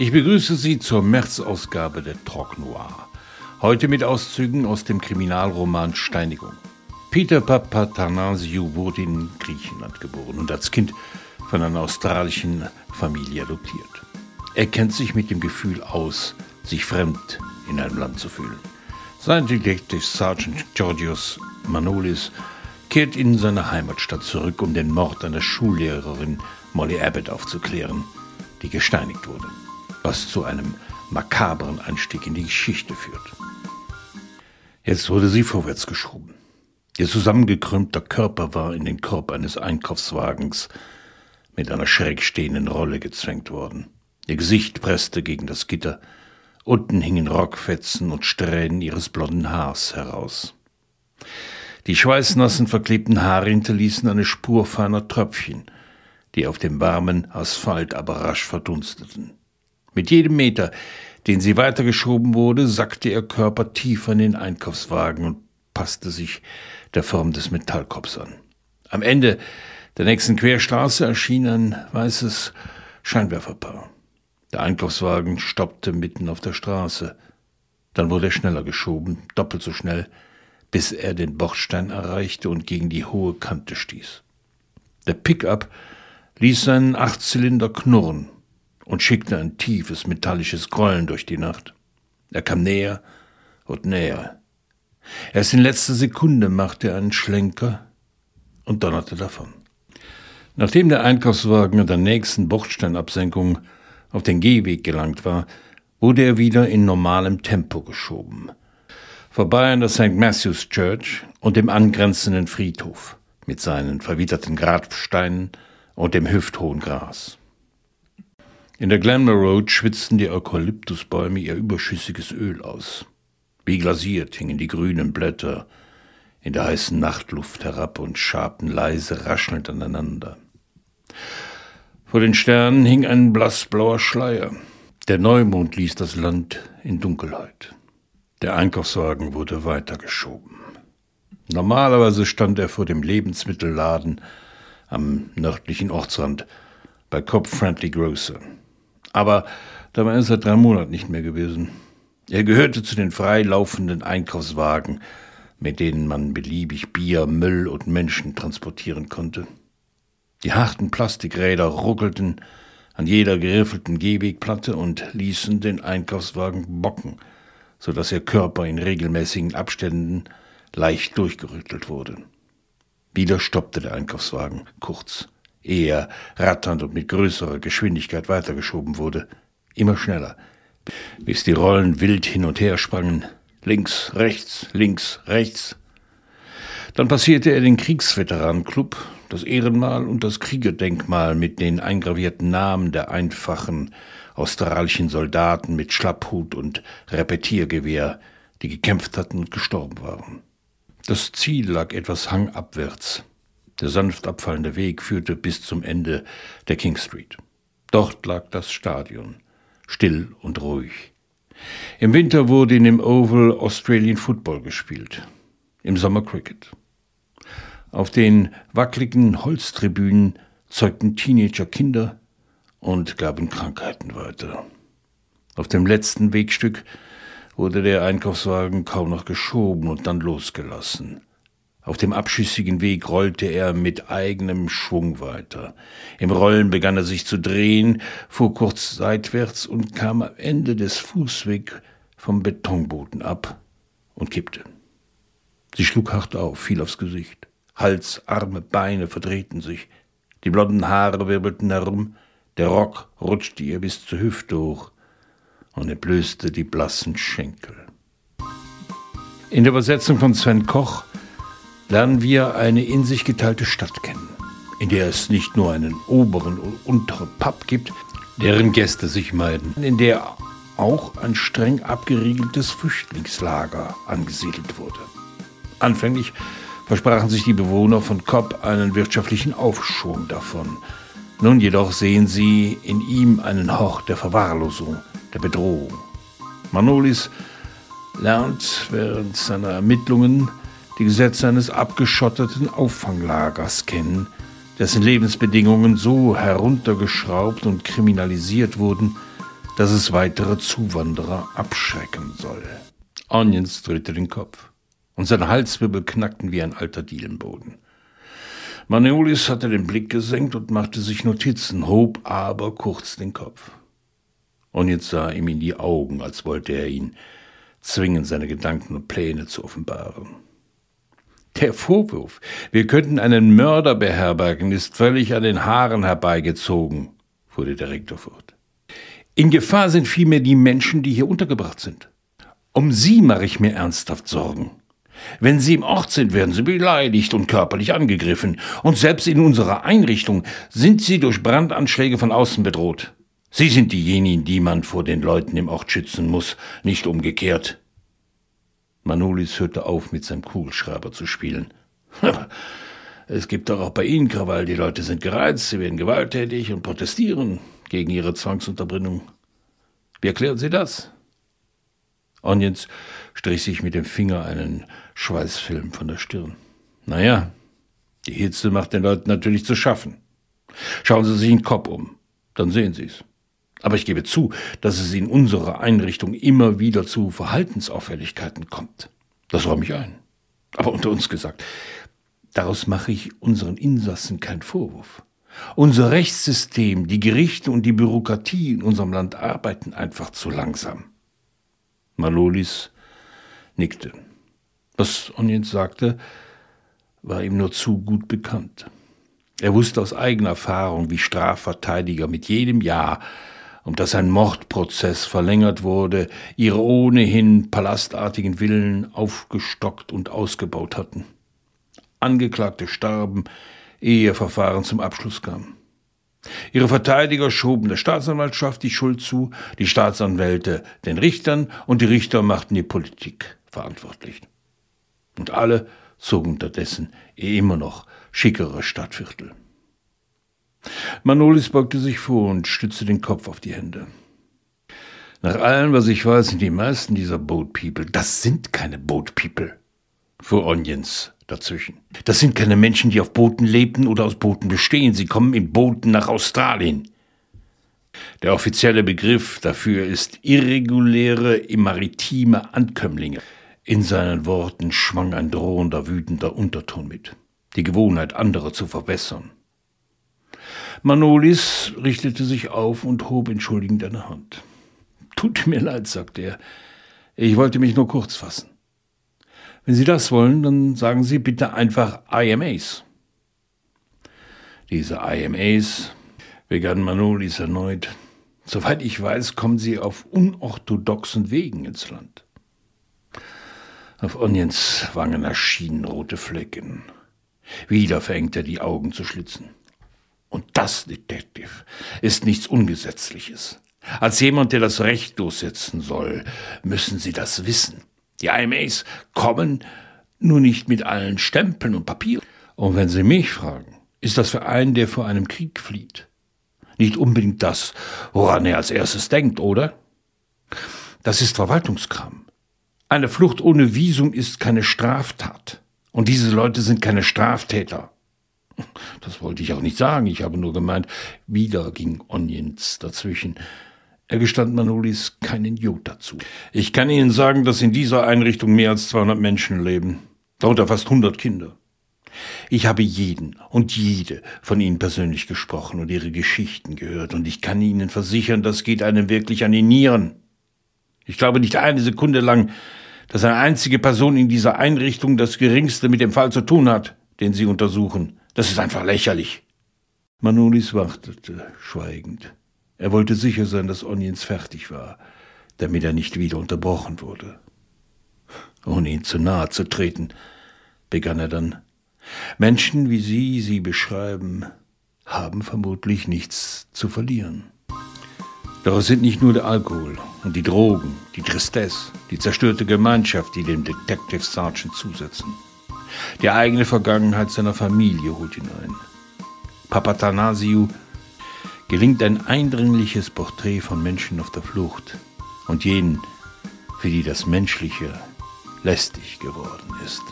Ich begrüße Sie zur März-Ausgabe der Talk Noir. Heute mit Auszügen aus dem Kriminalroman Steinigung. Peter Papatanasiou wurde in Griechenland geboren und als Kind von einer australischen Familie adoptiert. Er kennt sich mit dem Gefühl aus, sich fremd in einem Land zu fühlen. Sein Detective Sergeant Georgios Manolis kehrt in seine Heimatstadt zurück, um den Mord einer Schullehrerin Molly Abbott aufzuklären, die gesteinigt wurde was zu einem makabren Anstieg in die Geschichte führt. Jetzt wurde sie vorwärts geschoben. Ihr zusammengekrümmter Körper war in den Korb eines Einkaufswagens mit einer schräg stehenden Rolle gezwängt worden. Ihr Gesicht presste gegen das Gitter, unten hingen Rockfetzen und Strähnen ihres blonden Haars heraus. Die schweißnassen, verklebten Haare hinterließen eine Spur feiner Tröpfchen, die auf dem warmen Asphalt aber rasch verdunsteten. Mit jedem Meter, den sie weitergeschoben wurde, sackte ihr Körper tiefer in den Einkaufswagen und passte sich der Form des Metallkorbs an. Am Ende der nächsten Querstraße erschien ein weißes Scheinwerferpaar. Der Einkaufswagen stoppte mitten auf der Straße. Dann wurde er schneller geschoben, doppelt so schnell, bis er den Bordstein erreichte und gegen die hohe Kante stieß. Der Pickup ließ seinen Achtzylinder knurren und schickte ein tiefes metallisches Grollen durch die Nacht. Er kam näher und näher. Erst in letzter Sekunde machte er einen Schlenker und donnerte davon. Nachdem der Einkaufswagen an der nächsten Bordsteinabsenkung auf den Gehweg gelangt war, wurde er wieder in normalem Tempo geschoben. Vorbei an der St. Matthew's Church und dem angrenzenden Friedhof mit seinen verwitterten Grabsteinen und dem hüfthohen Gras. In der Glenmore Road schwitzten die Eukalyptusbäume ihr überschüssiges Öl aus. Wie glasiert hingen die grünen Blätter in der heißen Nachtluft herab und schabten leise raschelnd aneinander. Vor den Sternen hing ein blassblauer Schleier. Der Neumond ließ das Land in Dunkelheit. Der Einkaufswagen wurde weitergeschoben. Normalerweise stand er vor dem Lebensmittelladen am nördlichen Ortsrand bei Cobb Friendly Grocer. Aber da war er drei Monaten nicht mehr gewesen. Er gehörte zu den freilaufenden Einkaufswagen, mit denen man beliebig Bier, Müll und Menschen transportieren konnte. Die harten Plastikräder ruckelten an jeder geriffelten Gehwegplatte und ließen den Einkaufswagen bocken, so dass ihr Körper in regelmäßigen Abständen leicht durchgerüttelt wurde. Wieder stoppte der Einkaufswagen kurz eher ratternd und mit größerer Geschwindigkeit weitergeschoben wurde. Immer schneller, bis die Rollen wild hin und her sprangen. Links, rechts, links, rechts. Dann passierte er den Kriegsveteranenclub, das Ehrenmal und das Kriegerdenkmal mit den eingravierten Namen der einfachen australischen Soldaten mit Schlapphut und Repetiergewehr, die gekämpft hatten und gestorben waren. Das Ziel lag etwas hangabwärts, der sanft abfallende Weg führte bis zum Ende der King Street. Dort lag das Stadion, still und ruhig. Im Winter wurde in dem Oval Australian Football gespielt, im Sommer Cricket. Auf den wackeligen Holztribünen zeugten Teenager Kinder und gaben Krankheiten weiter. Auf dem letzten Wegstück wurde der Einkaufswagen kaum noch geschoben und dann losgelassen. Auf dem abschüssigen Weg rollte er mit eigenem Schwung weiter. Im Rollen begann er sich zu drehen, fuhr kurz seitwärts und kam am Ende des Fußwegs vom Betonboden ab und kippte. Sie schlug hart auf, fiel aufs Gesicht. Hals, Arme, Beine verdrehten sich. Die blonden Haare wirbelten herum, der Rock rutschte ihr bis zur Hüfte hoch und entblößte die blassen Schenkel. In der Übersetzung von Sven Koch lernen wir eine in sich geteilte Stadt kennen, in der es nicht nur einen oberen und unteren Pub gibt, deren Gäste sich meiden, in der auch ein streng abgeriegeltes Flüchtlingslager angesiedelt wurde. Anfänglich versprachen sich die Bewohner von Kopp einen wirtschaftlichen Aufschwung davon. Nun jedoch sehen sie in ihm einen Hort der Verwahrlosung, der Bedrohung. Manolis lernt während seiner Ermittlungen die Gesetze eines abgeschotteten Auffanglagers kennen, dessen Lebensbedingungen so heruntergeschraubt und kriminalisiert wurden, dass es weitere Zuwanderer abschrecken soll. Onions drehte den Kopf und seine Halswirbel knackten wie ein alter Dielenboden. Maniolis hatte den Blick gesenkt und machte sich Notizen, hob aber kurz den Kopf. Onions sah ihm in die Augen, als wollte er ihn zwingen, seine Gedanken und Pläne zu offenbaren. Der Vorwurf, wir könnten einen Mörder beherbergen, ist völlig an den Haaren herbeigezogen, fuhr der Direktor fort. In Gefahr sind vielmehr die Menschen, die hier untergebracht sind. Um sie mache ich mir ernsthaft Sorgen. Wenn sie im Ort sind, werden sie beleidigt und körperlich angegriffen, und selbst in unserer Einrichtung sind sie durch Brandanschläge von außen bedroht. Sie sind diejenigen, die man vor den Leuten im Ort schützen muss, nicht umgekehrt. Manolis hörte auf, mit seinem Kugelschreiber zu spielen. es gibt doch auch bei Ihnen Krawall. Die Leute sind gereizt, sie werden gewalttätig und protestieren gegen ihre Zwangsunterbringung. Wie erklären Sie das? Onions strich sich mit dem Finger einen Schweißfilm von der Stirn. Naja, die Hitze macht den Leuten natürlich zu schaffen. Schauen Sie sich den Kopf um, dann sehen Sie es. Aber ich gebe zu, dass es in unserer Einrichtung immer wieder zu Verhaltensauffälligkeiten kommt. Das räume ich ein. Aber unter uns gesagt, daraus mache ich unseren Insassen keinen Vorwurf. Unser Rechtssystem, die Gerichte und die Bürokratie in unserem Land arbeiten einfach zu langsam. Malolis nickte. Was Onions sagte, war ihm nur zu gut bekannt. Er wusste aus eigener Erfahrung, wie Strafverteidiger mit jedem Jahr um das ein Mordprozess verlängert wurde, ihre ohnehin palastartigen Villen aufgestockt und ausgebaut hatten. Angeklagte starben, ehe ihr Verfahren zum Abschluss kam. Ihre Verteidiger schoben der Staatsanwaltschaft die Schuld zu, die Staatsanwälte den Richtern und die Richter machten die Politik verantwortlich. Und alle zogen unterdessen immer noch schickere Stadtviertel. Manolis beugte sich vor und stützte den Kopf auf die Hände. Nach allem, was ich weiß, sind die meisten dieser Boat People, das sind keine Boat People, fuhr Onions dazwischen. Das sind keine Menschen, die auf Booten lebten oder aus Booten bestehen. Sie kommen in Booten nach Australien. Der offizielle Begriff dafür ist irreguläre maritime Ankömmlinge. In seinen Worten schwang ein drohender, wütender Unterton mit. Die Gewohnheit, andere zu verbessern. Manolis richtete sich auf und hob entschuldigend eine Hand. Tut mir leid, sagte er. Ich wollte mich nur kurz fassen. Wenn Sie das wollen, dann sagen Sie bitte einfach IMAs. Diese IMAs, begann Manolis erneut, soweit ich weiß, kommen sie auf unorthodoxen Wegen ins Land. Auf Onions Wangen erschienen rote Flecken. Wieder fängt er die Augen zu schlitzen. Und das, Detective, ist nichts Ungesetzliches. Als jemand, der das Recht durchsetzen soll, müssen Sie das wissen. Die IMAs kommen nur nicht mit allen Stempeln und Papieren. Und wenn Sie mich fragen, ist das für einen, der vor einem Krieg flieht, nicht unbedingt das, woran er als erstes denkt, oder? Das ist Verwaltungskram. Eine Flucht ohne Visum ist keine Straftat. Und diese Leute sind keine Straftäter. Das wollte ich auch nicht sagen, ich habe nur gemeint, wieder ging Onions dazwischen. Er gestand Manolis keinen Jod dazu. Ich kann Ihnen sagen, dass in dieser Einrichtung mehr als 200 Menschen leben, darunter fast 100 Kinder. Ich habe jeden und jede von Ihnen persönlich gesprochen und Ihre Geschichten gehört, und ich kann Ihnen versichern, das geht einem wirklich an die Nieren. Ich glaube nicht eine Sekunde lang, dass eine einzige Person in dieser Einrichtung das Geringste mit dem Fall zu tun hat, den Sie untersuchen. Das ist einfach lächerlich. Manolis wartete, schweigend. Er wollte sicher sein, dass Onions fertig war, damit er nicht wieder unterbrochen wurde. Ohne ihn zu nahe zu treten, begann er dann. Menschen, wie Sie sie beschreiben, haben vermutlich nichts zu verlieren. Doch es sind nicht nur der Alkohol und die Drogen, die Tristesse, die zerstörte Gemeinschaft, die dem Detective Sergeant zusetzen. Die eigene Vergangenheit seiner Familie holt ihn ein. Papatanasiu gelingt ein eindringliches Porträt von Menschen auf der Flucht und jenen, für die das Menschliche lästig geworden ist.